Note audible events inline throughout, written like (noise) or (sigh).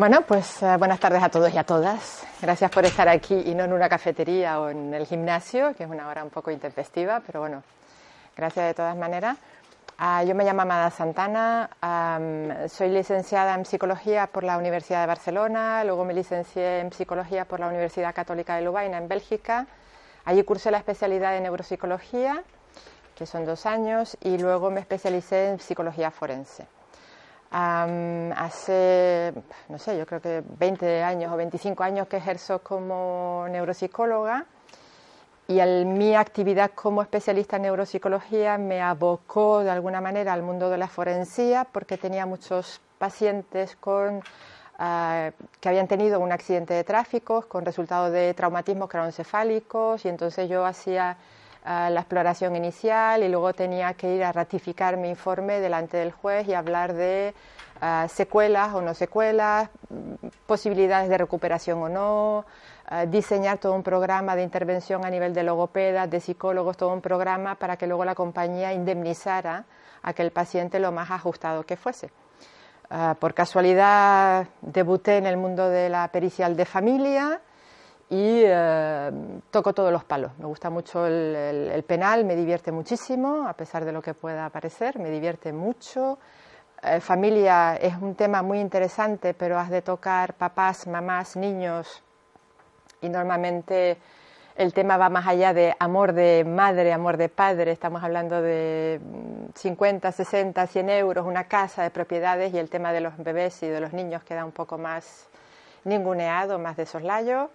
Bueno, pues uh, buenas tardes a todos y a todas. Gracias por estar aquí y no en una cafetería o en el gimnasio, que es una hora un poco intempestiva, pero bueno, gracias de todas maneras. Uh, yo me llamo Amada Santana, um, soy licenciada en Psicología por la Universidad de Barcelona, luego me licencié en Psicología por la Universidad Católica de Lubaina en Bélgica. Allí cursé la especialidad de Neuropsicología, que son dos años, y luego me especialicé en Psicología Forense. Um, hace, no sé, yo creo que 20 años o 25 años que ejerzo como neuropsicóloga y el, mi actividad como especialista en neuropsicología me abocó de alguna manera al mundo de la forensía porque tenía muchos pacientes con, uh, que habían tenido un accidente de tráfico con resultado de traumatismos craneoencefálicos y entonces yo hacía la exploración inicial y luego tenía que ir a ratificar mi informe delante del juez y hablar de uh, secuelas o no secuelas, posibilidades de recuperación o no, uh, diseñar todo un programa de intervención a nivel de logopedas, de psicólogos, todo un programa para que luego la compañía indemnizara a que el paciente lo más ajustado que fuese. Uh, por casualidad debuté en el mundo de la pericial de familia y eh, toco todos los palos. Me gusta mucho el, penal, me divierte muchísimo, a pesar de lo que pueda parecer, me divierte mucho. Eh, familia es un tema muy interesante, pero has de tocar papás, mamás, niños y normalmente el tema va más allá de amor de madre, amor de padre, estamos hablando de 50, 60, 100 euros, una casa de propiedades y el tema de los bebés y de los niños queda un poco más ninguneado, más de soslayo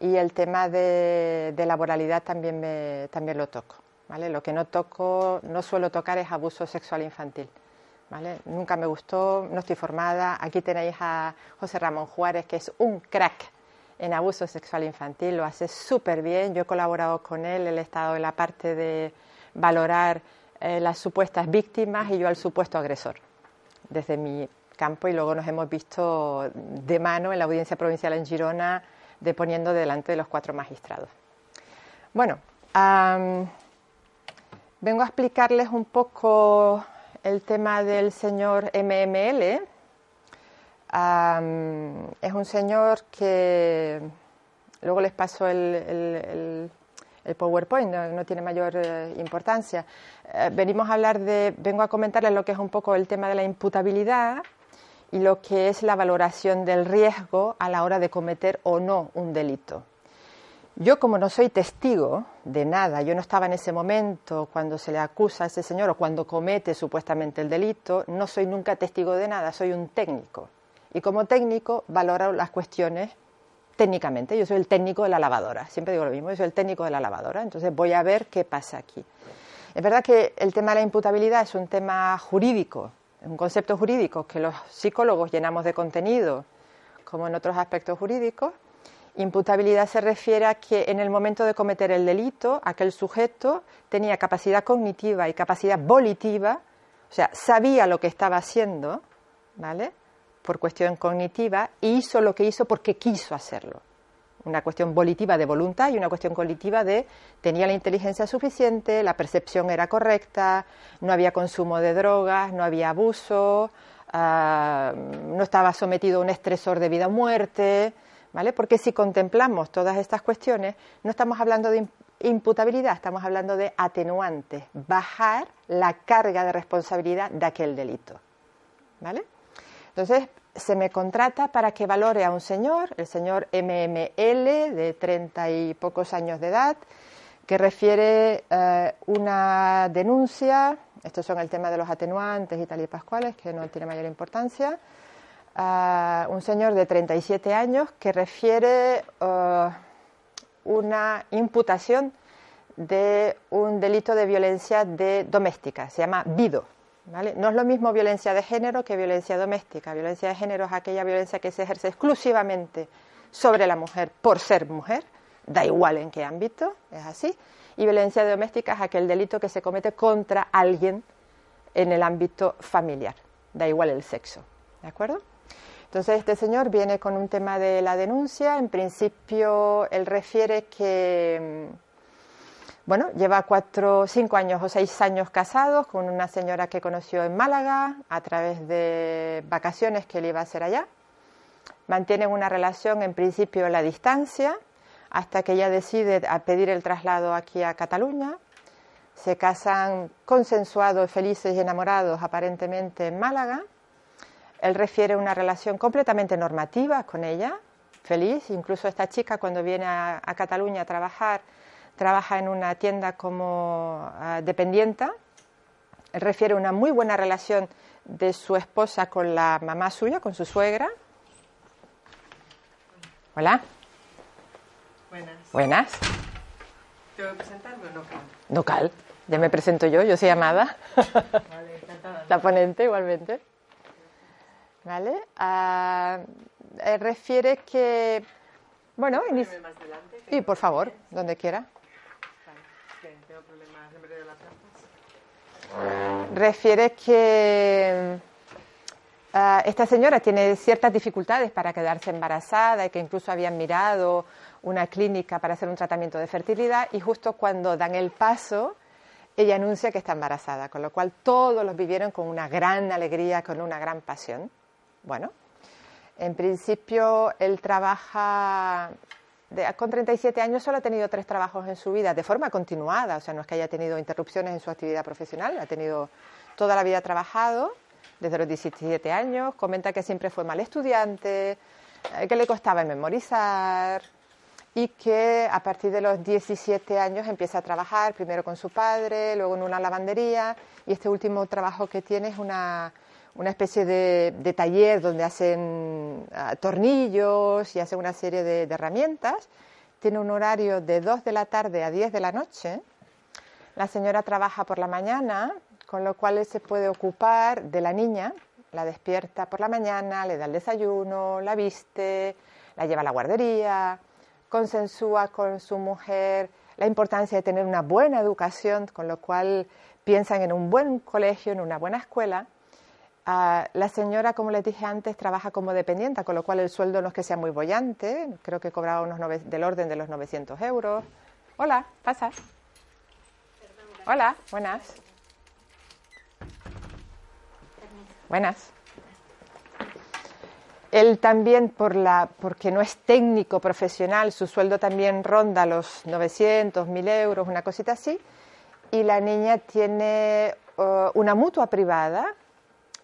y el tema de, de laboralidad también, me, también lo toco. ¿vale? Lo que no toco, no suelo tocar es abuso sexual infantil. ¿vale? Nunca me gustó, no estoy formada. Aquí tenéis a José Ramón Juárez, que es un crack en abuso sexual infantil, lo hace súper bien. Yo he colaborado con él, él ha estado en la parte de valorar eh, las supuestas víctimas y yo al supuesto agresor, desde mi campo. Y luego nos hemos visto de mano en la audiencia provincial en Girona deponiendo delante de los cuatro magistrados. Bueno, vengo a explicarles un poco el tema del señor MML. Es un señor que luego les paso el, el, el, PowerPoint, no, no, tiene mayor eh, importancia. Eh, venimos a hablar de, vengo a comentarles lo que es un poco el tema de la imputabilidad y lo que es la valoración del riesgo a la hora de cometer o no un delito. Yo como no soy testigo de nada, yo no estaba en ese momento cuando se le acusa a ese señor o cuando comete supuestamente el delito, no soy nunca testigo de nada, soy un técnico. Y como técnico valoro las cuestiones técnicamente. Yo soy el técnico de la lavadora, siempre digo lo mismo, yo soy el técnico de la lavadora, entonces voy a ver qué pasa aquí. Es verdad que el tema de la imputabilidad es un tema jurídico, un concepto jurídico que los psicólogos llenamos de contenido, como en otros aspectos jurídicos. Imputabilidad se refiere a que en el momento de cometer el delito, aquel sujeto tenía capacidad cognitiva y capacidad volitiva, o sea, sabía lo que estaba haciendo, ¿vale? Por cuestión cognitiva, y hizo lo que hizo porque quiso hacerlo una cuestión volitiva de voluntad y una cuestión cognitiva de tenía la inteligencia suficiente, la percepción era correcta, no había consumo de drogas, no había abuso, uh, no estaba sometido a un estresor de vida o muerte, ¿vale? Porque si contemplamos todas estas cuestiones, no estamos hablando de imputabilidad, estamos hablando de atenuantes, bajar la carga de responsabilidad de aquel delito, ¿vale? Entonces, se me contrata para que valore a un señor, el señor MML, de treinta y pocos años de edad, que refiere eh, una denuncia, estos son el tema de los atenuantes y tal y pascuales, que no tiene mayor importancia, un señor de 37 años que refiere uh, una imputación de un delito de violencia de doméstica, se llama VIDO ¿Vale? No es lo mismo violencia de género que violencia doméstica. Violencia de género es aquella violencia que se ejerce exclusivamente sobre la mujer por ser mujer, da igual en qué ámbito, es así. Y violencia doméstica es aquel delito que se comete contra alguien en el ámbito familiar, da igual el sexo. ¿De acuerdo? Entonces, este señor viene con un tema de la denuncia. En principio, él refiere que bueno, lleva cuatro, cinco años o seis años casados con una señora que conoció en Málaga a través de vacaciones que él iba a hacer allá. mantienen una relación en principio a la distancia hasta que ella decide pedir el traslado aquí a Cataluña. Se casan consensuados, felices y enamorados aparentemente en Málaga. Él refiere una relación completamente normativa con ella, feliz. Incluso esta chica cuando viene a, Cataluña a trabajar, trabaja en una tienda como uh, dependiente. Él refiere una muy buena relación de su esposa con la mamá suya, con su suegra. Hola. Buenas. Buenas. ¿Tengo que presentarme o no cal? No cal. Ya me presento yo, yo soy Amada. (laughs) Vale, encantada. La ponente igualmente. ¿Vale? Eh, refiere que, bueno, inici- Ponme más delante. que- y por favor, donde quiera. Vale, que tengo problemas, siempre de las gafas. Refiere que ah, esta señora tiene ciertas dificultades para quedarse embarazada y que incluso habían mirado una clínica para hacer un tratamiento de fertilidad y justo cuando dan el paso, ella anuncia que está embarazada, con lo cual todos los vivieron con una gran alegría, con una gran pasión. Bueno, en principio él trabaja con 37 años solo ha tenido tres trabajos en su vida de forma continuada, o sea, no es que haya tenido interrupciones en su actividad profesional, ha tenido toda la vida trabajado desde los 17 años, comenta que siempre fue mal estudiante, eh, que le costaba memorizar y que a partir de los 17 años empieza a trabajar primero con su padre, luego en una lavandería. Y este último trabajo que tiene es una, una especie de, taller donde hacen ah, tornillos y hacen una serie de, de herramientas. Tiene un horario de 2 de la tarde a 10 de la noche. La señora trabaja por la mañana, con lo cual él se puede ocupar de la niña, la despierta por la mañana, le da el desayuno, la viste, la lleva a la guardería, consensúa con su mujer la importancia de tener una buena educación, con lo cual piensan en un buen colegio, en una buena escuela. Ah, la señora, como les dije antes, trabaja como dependiente, con lo cual el sueldo no es que sea muy bollante, creo que cobraba unos nove- del orden de los 900 euros. Hola, pasa. Hola, buenas. Buenas. Él también, por la, porque no es técnico profesional, su sueldo también ronda los 900, 1000 euros, una cosita así. Y la niña tiene eh, una mutua privada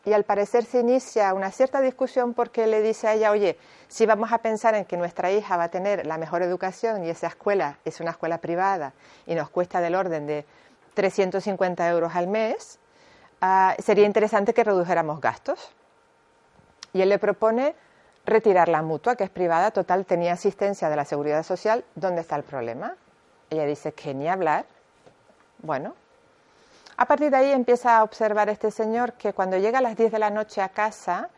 y al parecer se inicia una cierta discusión porque le dice a ella, oye, si vamos a pensar en que nuestra hija va a tener la mejor educación y esa escuela es una escuela privada y nos cuesta del orden de 350 euros al mes, ah, sería interesante que redujéramos gastos. Y él le propone retirar la mutua, que es privada, total, tenía asistencia de la seguridad social, ¿dónde está el problema? Ella dice que ni hablar. Bueno, a partir de ahí empieza a observar este señor que cuando llega a las 10 de la noche a casa,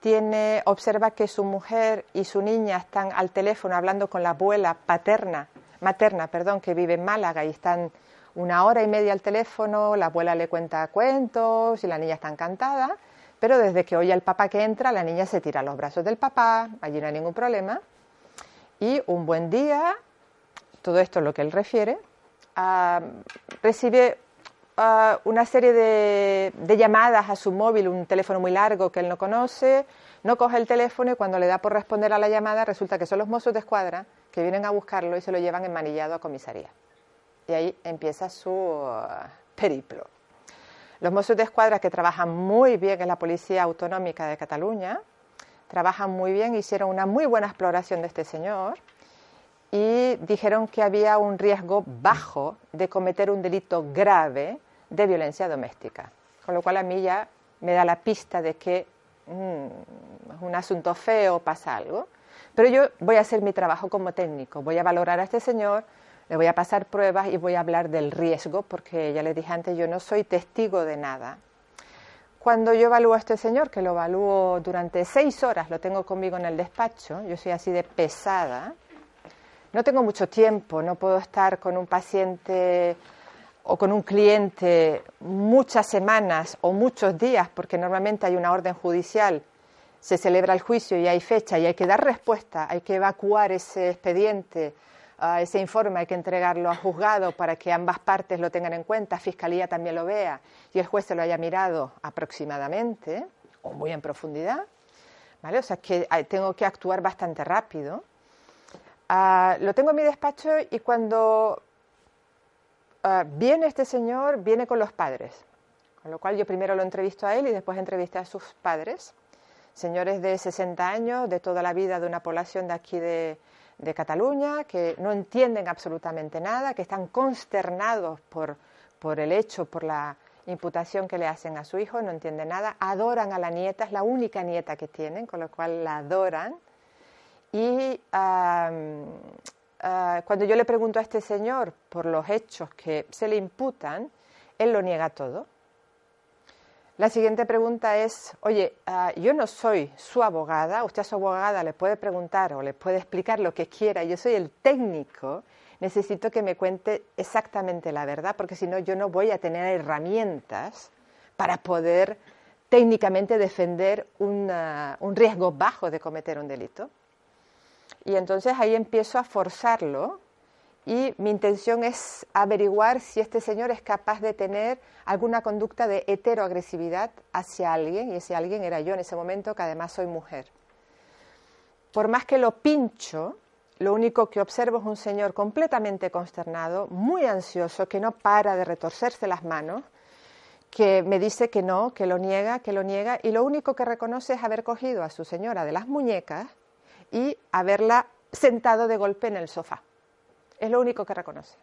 tiene, observa que su mujer y su niña están al teléfono hablando con la abuela paterna, materna, perdón, que vive en Málaga y están una hora y media al teléfono, la abuela le cuenta cuentos y la niña está encantada, pero desde que oye al papá que entra, la niña se tira a los brazos del papá, allí no hay ningún problema. Y un buen día, todo esto es lo que él refiere, ah, recibe una serie de, llamadas a su móvil, un teléfono muy largo que él no conoce, no coge el teléfono y cuando le da por responder a la llamada resulta que son los mozos de escuadra que vienen a buscarlo y se lo llevan enmanillado a comisaría. Y ahí empieza su ah, periplo. Los Mossos de Escuadra, que trabajan muy bien en la Policía Autonómica de Cataluña, trabajan muy bien, hicieron una muy buena exploración de este señor y dijeron que había un riesgo bajo de cometer un delito grave de violencia doméstica. Con lo cual a mí ya me da la pista de que mm, es un asunto feo, pasa algo. Pero yo voy a hacer mi trabajo como técnico, voy a valorar a este señor, le voy a pasar pruebas y voy a hablar del riesgo, porque ya les dije antes, yo no soy testigo de nada. Cuando yo evalúo a este señor, que lo evalúo durante seis horas, lo tengo conmigo en el despacho, yo soy así de pesada, no tengo mucho tiempo, no puedo estar con un paciente o con un cliente muchas semanas o muchos días, porque normalmente hay una orden judicial, se celebra el juicio y hay fecha y hay que dar respuesta, hay que evacuar ese expediente, uh, ese informe, hay que entregarlo al juzgado para que ambas partes lo tengan en cuenta, Fiscalía también lo vea y el juez se lo haya mirado aproximadamente o muy en profundidad. ¿vale? O sea, que tengo que actuar bastante rápido. Ah, lo tengo en mi despacho y cuando ah, viene este señor, viene con los padres. Con lo cual yo primero lo entrevisto a él y después entrevisté a sus padres, señores de 60 años, de toda la vida de una población de aquí de, Cataluña, que no entienden absolutamente nada, que están consternados por, por el hecho, por la imputación que le hacen a su hijo, no entienden nada, adoran a la nieta, es la única nieta que tienen, con lo cual la adoran. Y cuando yo le pregunto a este señor por los hechos que se le imputan, él lo niega todo. La siguiente pregunta es, oye, ah, yo no soy su abogada, usted a su abogada le puede preguntar o le puede explicar lo que quiera, yo soy el técnico, necesito que me cuente exactamente la verdad, porque si no yo no voy a tener herramientas para poder técnicamente defender un riesgo bajo de cometer un delito. Y entonces ahí empiezo a forzarlo y mi intención es averiguar si este señor es capaz de tener alguna conducta de heteroagresividad hacia alguien, y ese alguien era yo en ese momento, que además soy mujer. Por más que lo pincho, lo único que observo es un señor completamente consternado, muy ansioso, que no para de retorcerse las manos, que me dice que no, que lo niega, que lo niega, y lo único que reconoce es haber cogido a su señora de las muñecas y haberla sentado de golpe en el sofá. Es lo único que reconoce.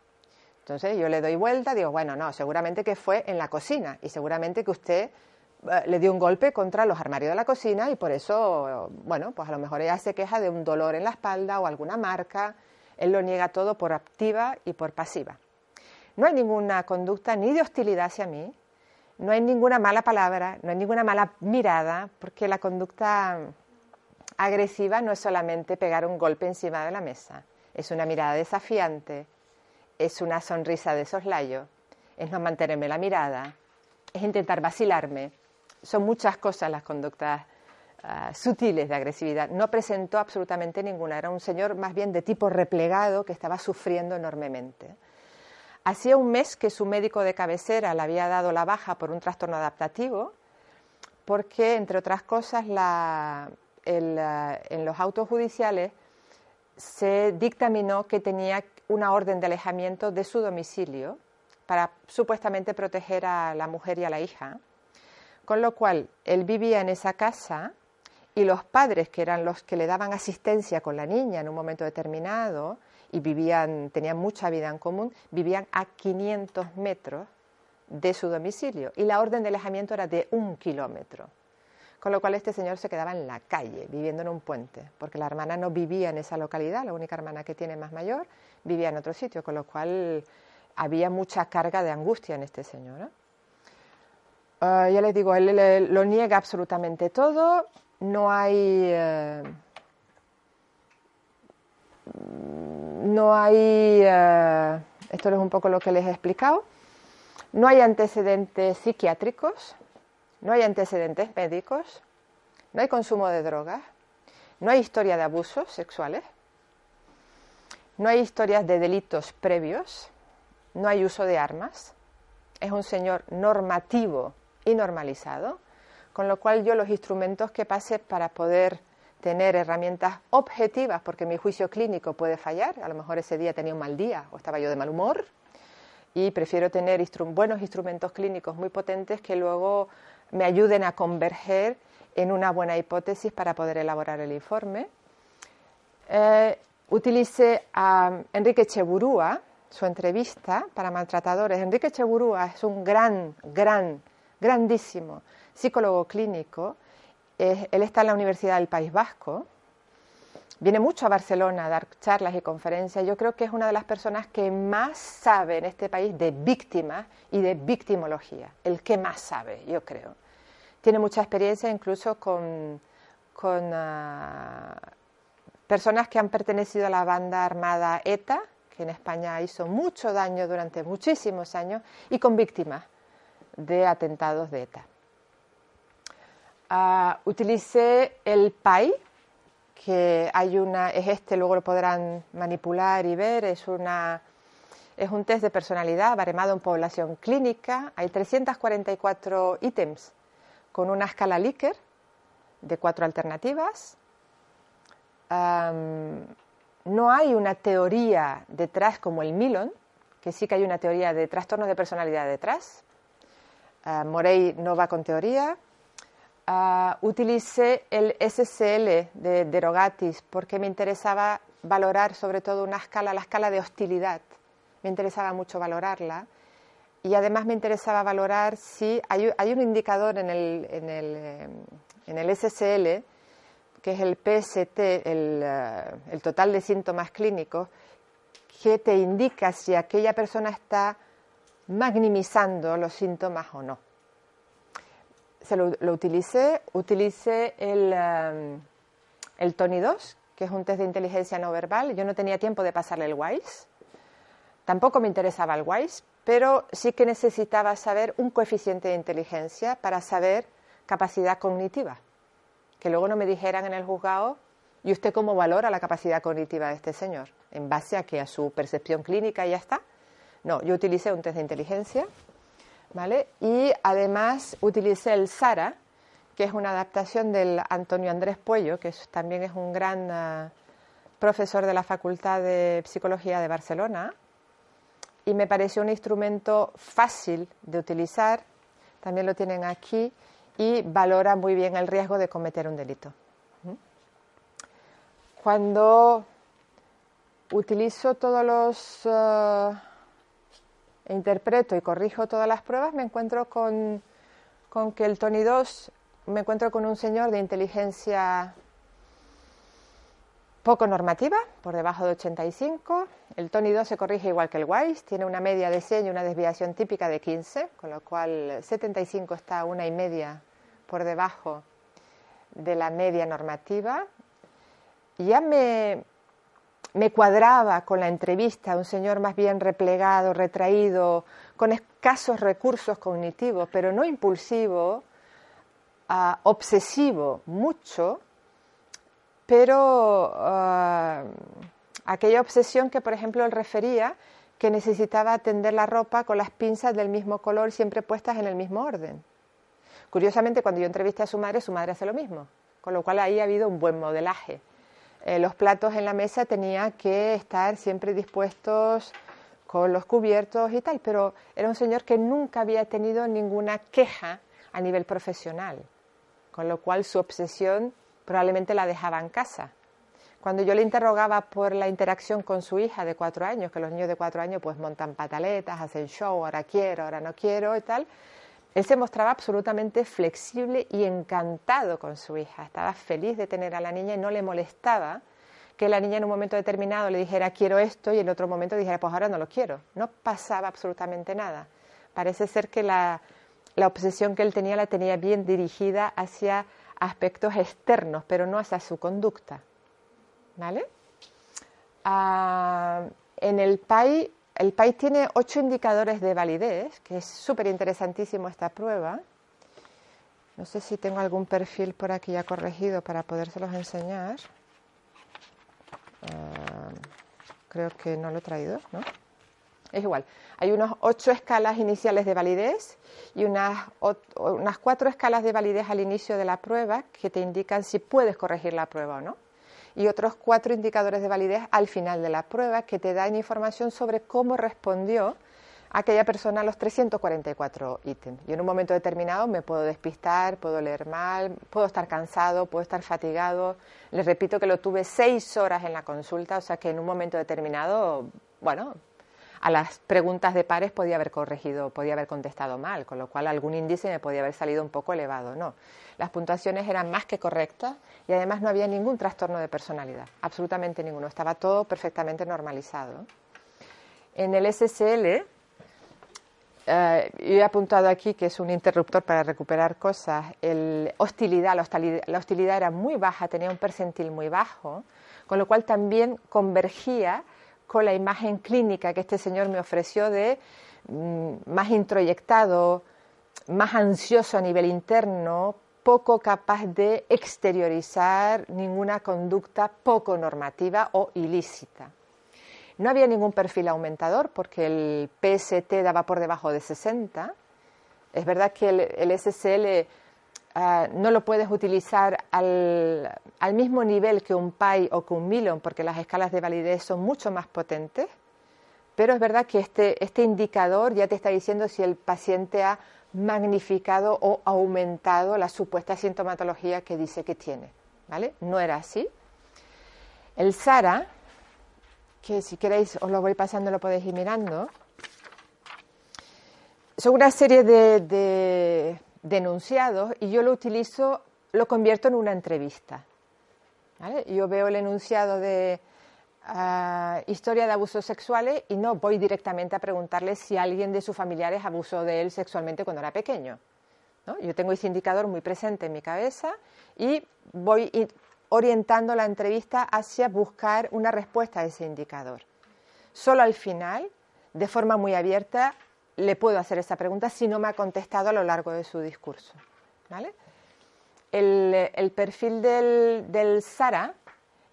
Entonces yo le doy vuelta, digo, bueno, no, seguramente que fue en la cocina y seguramente que usted eh, le dio un golpe contra los armarios de la cocina y por eso, bueno, pues a lo mejor ella se queja de un dolor en la espalda o alguna marca. Él lo niega todo por activa y por pasiva. No hay ninguna conducta ni de hostilidad hacia mí, no hay ninguna mala palabra, no hay ninguna mala mirada, porque la conducta agresiva no es solamente pegar un golpe encima de la mesa, es una mirada desafiante, es una sonrisa de soslayo, es no mantenerme la mirada, es intentar vacilarme. Son muchas cosas las conductas ah, sutiles de agresividad. No presentó absolutamente ninguna, era un señor más bien de tipo replegado que estaba sufriendo enormemente. Hacía un mes que su médico de cabecera le había dado la baja por un trastorno adaptativo, porque, entre otras cosas, la, en los autos judiciales se dictaminó que tenía una orden de alejamiento de su domicilio para supuestamente proteger a la mujer y a la hija, con lo cual él vivía en esa casa y los padres, que eran los que le daban asistencia con la niña en un momento determinado y vivían, tenían mucha vida en común, vivían a 500 metros de su domicilio y la orden de alejamiento era de un kilómetro. Con lo cual este señor se quedaba en la calle, viviendo en un puente, porque la hermana no vivía en esa localidad, la única hermana que tiene más mayor vivía en otro sitio, con lo cual había mucha carga de angustia en este señor. Ah, ya les digo, él, lo niega absolutamente todo, no hay... Eh, no hay... Eh, esto es un poco lo que les he explicado. No hay antecedentes psiquiátricos, no hay antecedentes médicos, no hay consumo de drogas, no hay historia de abusos sexuales, no hay historias de delitos previos, no hay uso de armas, es un señor normativo y normalizado, con lo cual yo los instrumentos que pase para poder tener herramientas objetivas, porque mi juicio clínico puede fallar, a lo mejor ese día tenía un mal día o estaba yo de mal humor, y prefiero tener buenos instrumentos clínicos muy potentes que luego me ayuden a converger en una buena hipótesis para poder elaborar el informe. Eh, utilicé a Enrique Cheburúa, su entrevista para maltratadores. Enrique Cheburúa es un gran, gran, grandísimo psicólogo clínico. él está en la Universidad del País Vasco. Viene mucho a Barcelona a dar charlas y conferencias. Yo creo que es una de las personas que más sabe en este país de víctimas y de victimología. El que más sabe, yo creo. Tiene mucha experiencia incluso con, ah, personas que han pertenecido a la banda armada ETA, que en España hizo mucho daño durante muchísimos años, y con víctimas de atentados de ETA. Uh, utilicé el PAI, que hay una, es este, luego lo podrán manipular y ver, es, una, es un test de personalidad baremado en población clínica, hay 344 ítems con una escala Likert de cuatro alternativas. no hay una teoría detrás como el Milon, que sí que hay una teoría de trastornos de personalidad detrás. Morey no va con teoría. Utilicé el SSL de Derogatis porque me interesaba valorar sobre todo una escala, la escala de hostilidad. Me interesaba mucho valorarla y además me interesaba valorar si hay, un indicador en el, en, el, eh, SSL, que es el PST, el, eh, el total de síntomas clínicos, que te indica si aquella persona está magnimizando los síntomas o no. Se lo, utilicé, utilicé el, eh, el Tony 2, que es un test de inteligencia no verbal. Yo no tenía tiempo de pasarle el WISE. Tampoco me interesaba el WISE, pero sí que necesitaba saber un coeficiente de inteligencia para saber capacidad cognitiva. Que luego no me dijeran en el juzgado, ¿y usted cómo valora la capacidad cognitiva de este señor? ¿En base a que a su percepción clínica y ya está? No, yo utilicé un test de inteligencia, Y además utilicé el SARA, que es una adaptación del Antonio Andrés Puello, que también es un gran ah, profesor de la Facultad de Psicología de Barcelona, y me pareció un instrumento fácil de utilizar, también lo tienen aquí, y valora muy bien el riesgo de cometer un delito. ¿Mm? Cuando utilizo todos los... Interpreto y corrijo todas las pruebas, me encuentro con, con que el Tony 2 me encuentro con un señor de inteligencia poco normativa, por debajo de 85. El Tony 2 se corrige igual que el WISE, tiene una media de 100 y una desviación típica de 15, con lo cual 75 está una y media por debajo de la media normativa. Ya me, me cuadraba con la entrevista, un señor más bien replegado, retraído, con escasos recursos cognitivos, pero no impulsivo, obsesivo mucho, pero ah, aquella obsesión que, por ejemplo, él refería que necesitaba tender la ropa con las pinzas del mismo color siempre puestas en el mismo orden. Curiosamente, cuando yo entrevisté a su madre, su madre hace lo mismo, con lo cual ahí ha habido un buen modelaje. Eh, los platos en la mesa tenían que estar siempre dispuestos con los cubiertos y tal, pero era un señor que nunca había tenido ninguna queja a nivel profesional con lo cual su obsesión probablemente la dejaba en casa. Cuando yo le interrogaba por la interacción con su hija de cuatro años, que los niños de cuatro años pues montan pataletas, hacen show, ahora quiero, ahora no quiero y tal, él se mostraba absolutamente flexible y encantado con su hija. Estaba feliz de tener a la niña y no le molestaba que la niña en un momento determinado le dijera quiero esto y en otro momento dijera pues ahora no lo quiero. No pasaba absolutamente nada. Parece ser que la, la obsesión que él tenía la tenía bien dirigida hacia aspectos externos, pero no hacia su conducta. ¿Vale? Ah, en el país, el país tiene ocho indicadores de validez, que es súper interesantísimo esta prueba. No sé si tengo algún perfil por aquí ya corregido para podérselos enseñar. Ah, creo que no lo he traído, ¿no? Es igual. Hay unas ocho escalas iniciales de validez y unas, unas cuatro escalas de validez al inicio de la prueba que te indican si puedes corregir la prueba o no. Y otros cuatro indicadores de validez al final de la prueba que te dan información sobre cómo respondió aquella persona a los 344 ítems. Y en un momento determinado me puedo despistar, puedo leer mal, puedo estar cansado, puedo estar fatigado. Les repito que lo tuve seis horas en la consulta, o sea que en un momento determinado, bueno, a las preguntas de pares podía haber corregido, podía haber contestado mal, con lo cual algún índice me podía haber salido un poco elevado. No, las puntuaciones eran más que correctas y además no había ningún trastorno de personalidad, absolutamente ninguno, estaba todo perfectamente normalizado. En el SSL, eh, he apuntado aquí que es un interruptor para recuperar cosas. El hostilidad, la hostilidad, la hostilidad era muy baja, tenía un percentil muy bajo, con lo cual también convergía con la imagen clínica que este señor me ofreció de mm, más introyectado, más ansioso a nivel interno, poco capaz de exteriorizar ninguna conducta poco normativa o ilícita. No había ningún perfil aumentador porque el PST daba por debajo de 60. Es verdad que el, SSL ah, no lo puedes utilizar al, mismo nivel que un PI o que un Milon, porque las escalas de validez son mucho más potentes, pero es verdad que este, este indicador ya te está diciendo si el paciente ha magnificado o aumentado la supuesta sintomatología que dice que tiene. ¿vale? No era así. El SARA, que si queréis os lo voy pasando, lo podéis ir mirando, son una serie de, enunciados y yo lo utilizo, lo convierto en una entrevista. Yo veo el enunciado de ah, historia de abusos sexuales y no voy directamente a preguntarle si alguien de sus familiares abusó de él sexualmente cuando era pequeño. Yo tengo ese indicador muy presente en mi cabeza y voy orientando la entrevista hacia buscar una respuesta a ese indicador. Solo al final, de forma muy abierta, le puedo hacer esa pregunta si no me ha contestado a lo largo de su discurso. El, perfil del, del SARA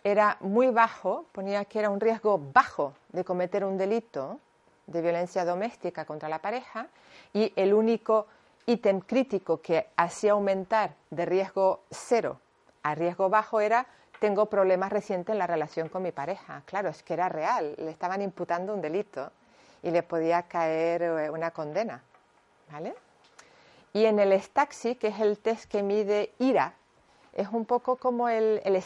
era muy bajo, ponía que era un riesgo bajo de cometer un delito de violencia doméstica contra la pareja y el único ítem crítico que hacía aumentar de riesgo cero a riesgo bajo era tengo problemas recientes en la relación con mi pareja. Claro, es que era real, le estaban imputando un delito y le podía caer eh, una condena. ¿vale? Y en el STAXI, que es el test que mide ira, es un poco como el, el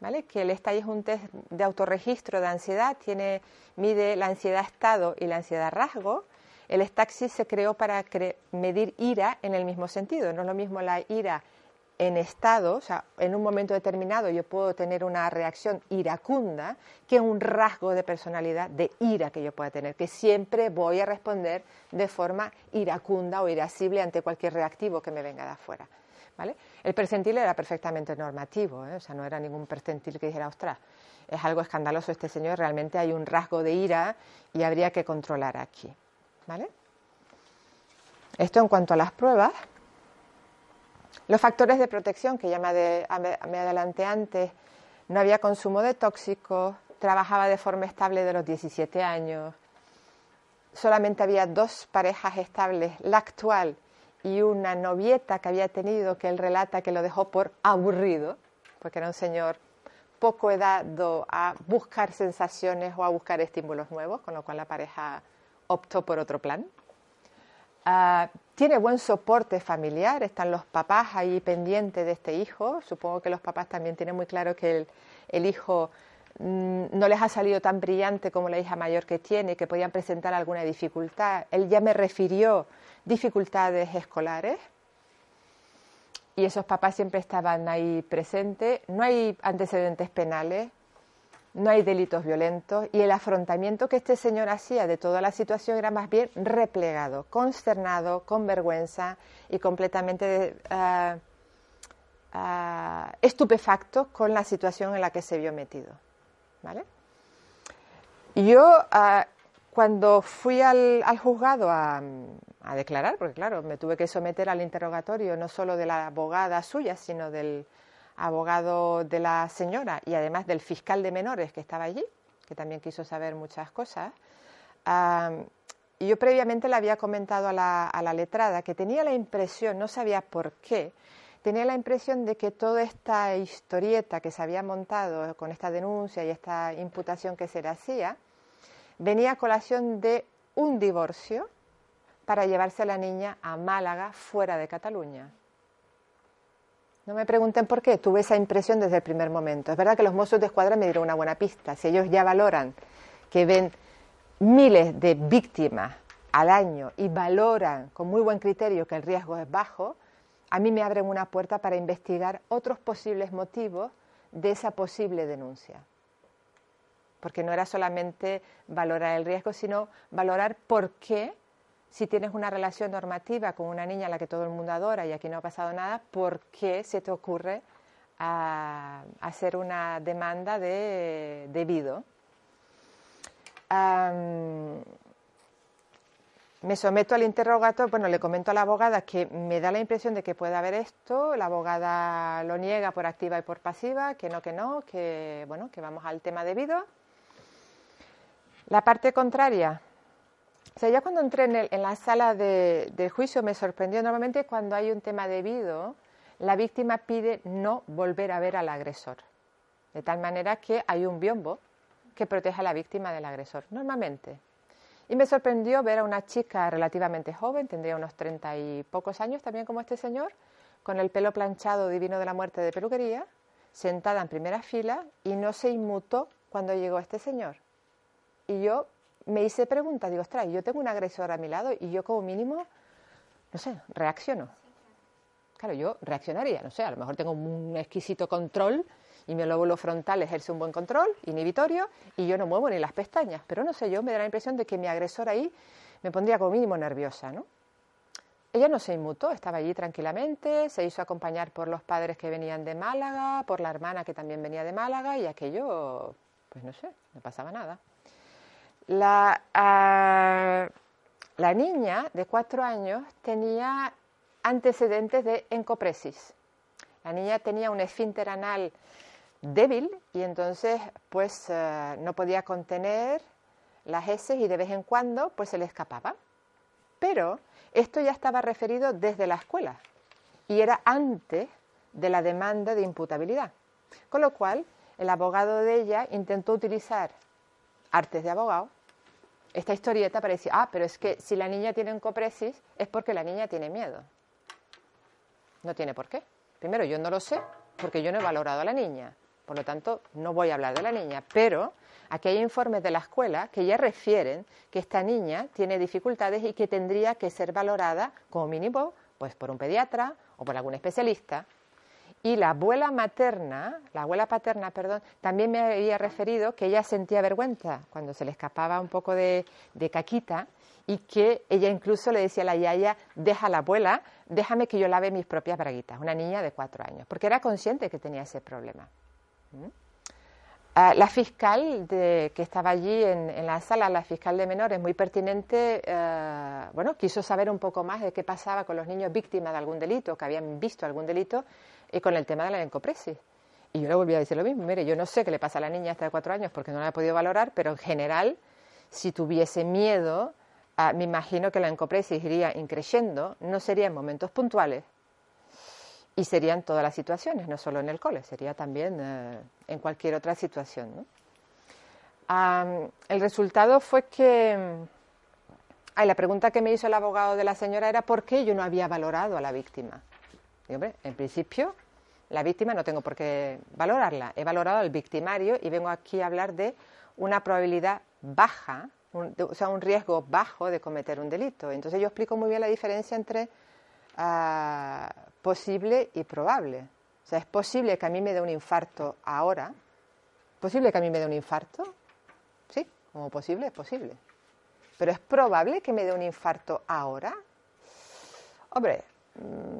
¿vale? que el STAI es un test de autorregistro de ansiedad, tiene, mide la ansiedad estado y la ansiedad rasgo. El STAXI se creó para medir ira en el mismo sentido, no es lo mismo la ira en estado, o sea, en un momento determinado yo puedo tener una reacción iracunda, que un rasgo de personalidad de ira que yo pueda tener, que siempre voy a responder de forma iracunda o irascible ante cualquier reactivo que me venga de afuera. ¿vale? El percentil era perfectamente normativo, ¿eh? o sea, no era ningún percentil que dijera, ostras, es algo escandaloso este señor, realmente hay un rasgo de ira y habría que controlar aquí. ¿vale? Esto en cuanto a las pruebas. Los factores de protección, que ya me, adelanté antes, no había consumo de tóxicos, trabajaba de forma estable de los 17 años, solamente había dos parejas estables, la actual y una novieta que había tenido que él relata que lo dejó por aburrido, porque era un señor poco dado a buscar sensaciones o a buscar estímulos nuevos, con lo cual la pareja optó por otro plan. Ah, tiene buen soporte familiar, están los papás ahí pendientes de este hijo. Supongo que los papás también tienen muy claro que el, hijo mm, no les ha salido tan brillante como la hija mayor que tiene, que podían presentar alguna dificultad. Él ya me refirió dificultades escolares y esos papás siempre estaban ahí presentes. No hay antecedentes penales, no hay delitos violentos y el afrontamiento que este señor hacía de toda la situación era más bien replegado, consternado, con vergüenza y completamente uh, estupefacto con la situación en la que se vio metido. ¿vale? Yo, ah, cuando fui al, juzgado a, a, declarar, porque claro, me tuve que someter al interrogatorio no solo de la abogada suya, sino del abogado de la señora y además del fiscal de menores que estaba allí, que también quiso saber muchas cosas. y yo previamente le había comentado a la, a la letrada que tenía la impresión, no sabía por qué, tenía la impresión de que toda esta historieta que se había montado con esta denuncia y esta imputación que se le hacía, venía a colación de un divorcio para llevarse a la niña a Málaga, fuera de Cataluña. No me pregunten por qué, tuve esa impresión desde el primer momento. Es verdad que los mozos de escuadra me dieron una buena pista. Si ellos ya valoran que ven miles de víctimas al año y valoran con muy buen criterio que el riesgo es bajo, a mí me abren una puerta para investigar otros posibles motivos de esa posible denuncia. Porque no era solamente valorar el riesgo, sino valorar por qué si tienes una relación normativa con una niña a la que todo el mundo adora y aquí no ha pasado nada, ¿por qué se te ocurre ah, hacer una demanda de debido? me someto al interrogatorio, bueno, le comento a la abogada que me da la impresión de que puede haber esto, la abogada lo niega por activa y por pasiva, que no, que no, que bueno, que vamos al tema debido. La parte contraria, O sea, ya cuando entré en, el- en la sala de, de juicio me sorprendió. Normalmente cuando hay un tema debido, la víctima pide no volver a ver al agresor. De tal manera que hay un biombo que protege a la víctima del agresor, normalmente. Y me sorprendió ver a una chica relativamente joven, tendría unos treinta y pocos años también como este señor, con el pelo planchado divino de la muerte de peluquería, sentada en primera fila y no se inmutó cuando llegó este señor. Y yo me hice preguntas, digo, ostras, yo tengo un agresor a mi lado y yo como mínimo, no sé, reacciono. Claro, yo reaccionaría, no sé, a lo mejor tengo un exquisito control y mi lóbulo frontal ejerce un buen control inhibitorio y yo no muevo ni las pestañas, pero no sé, yo me da la impresión de que mi agresor ahí me pondría como mínimo nerviosa, ¿no? Ella no se inmutó, estaba allí tranquilamente, se hizo acompañar por los padres que venían de Málaga, por la hermana que también venía de Málaga y aquello, pues no sé, no pasaba nada. La, ah, la niña de cuatro años tenía antecedentes de encopresis. La niña tenía un esfínter anal débil y entonces pues eh, no podía contener las heces y de vez en cuando pues se le escapaba. Pero esto ya estaba referido desde la escuela y era antes de la demanda de imputabilidad. Con lo cual, el abogado de ella intentó utilizar artes de abogado. Esta historieta para decir, ah, pero es que si la niña tiene encopresis es porque la niña tiene miedo. No tiene por qué. Primero, yo no lo sé porque yo no he valorado a la niña. Por lo tanto, no voy a hablar de la niña. Pero aquí hay informes de la escuela que ya refieren que esta niña tiene dificultades y que tendría que ser valorada como mínimo pues, por un pediatra o por algún especialista. Y la abuela materna, la abuela paterna, perdón, también me había referido que ella sentía vergüenza cuando se le escapaba un poco de, de caquita y que ella incluso le decía a la yaya, deja a la abuela, déjame que yo lave mis propias braguitas, una niña de cuatro años, porque era consciente que tenía ese problema. ¿Mm? Ah, la fiscal de- que estaba allí en, en la sala, la fiscal de menores, muy pertinente, eh, bueno, quiso saber un poco más de qué pasaba con los niños víctimas de algún delito, que habían visto algún delito, y con el tema de la encopresis. Y yo le volví a decir lo mismo, mire, yo no sé qué le pasa a la niña hasta de cuatro años porque no la he podido valorar, pero en general, si tuviese miedo, ah, me imagino que la encopresis iría increciendo, no sería en momentos puntuales, y serían todas las situaciones, no solo en el cole, sería también eh, en cualquier otra situación. el resultado fue que, ay, la pregunta que me hizo el abogado de la señora era por qué yo no había valorado a la víctima. Hombre, en principio, la víctima no tengo por qué valorarla, he valorado al victimario y vengo aquí a hablar de una probabilidad baja, o sea, un riesgo bajo de cometer un delito. Entonces yo explico muy bien la diferencia entre ah, posible y probable. O sea, es posible que a mí me dé un infarto ahora. ¿Posible que a mí me dé un infarto? Sí, como posible, es posible. Pero es probable que me dé un infarto ahora. Hombre,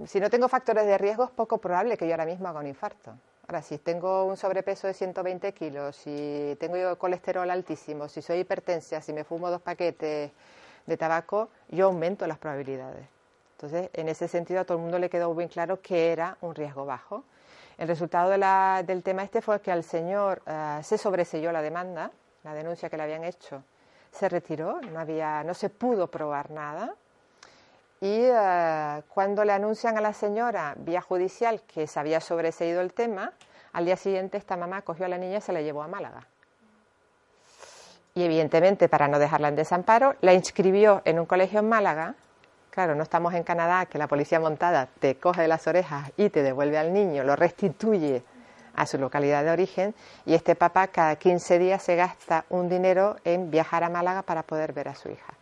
si no tengo factores de riesgo, es poco probable que yo ahora mismo haga un infarto. Ahora, si tengo un sobrepeso de 120 kilos, si tengo yo colesterol altísimo, si soy hipertensa, si me fumo dos paquetes de tabaco, yo aumento las probabilidades. Entonces, en ese sentido, a todo el mundo le quedó bien claro que era un riesgo bajo. El resultado del tema este fue que al señor eh, se sobreselló la demanda, la denuncia que le habían hecho se retiró, no, había, no se pudo probar nada. Y eh, cuando le anuncian a la señora vía judicial que se había sobreseído el tema, al día siguiente esta mamá cogió a la niña y se la llevó a Málaga. Y evidentemente, para no dejarla en desamparo, la inscribió en un colegio en Málaga. Claro, no estamos en Canadá, que la policía montada te coge de las orejas y te devuelve al niño, lo restituye a su localidad de origen. Y este papá cada 15 días se gasta un dinero en viajar a Málaga para poder ver a su hija.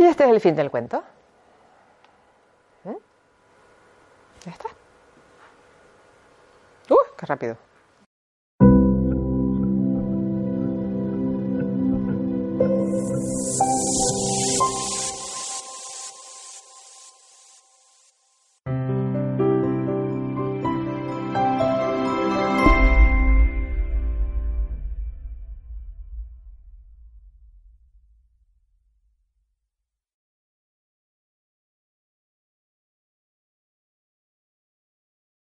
Y este es el fin del cuento. ¿Mm? Ya está. ¡Uh! ¡Qué rápido!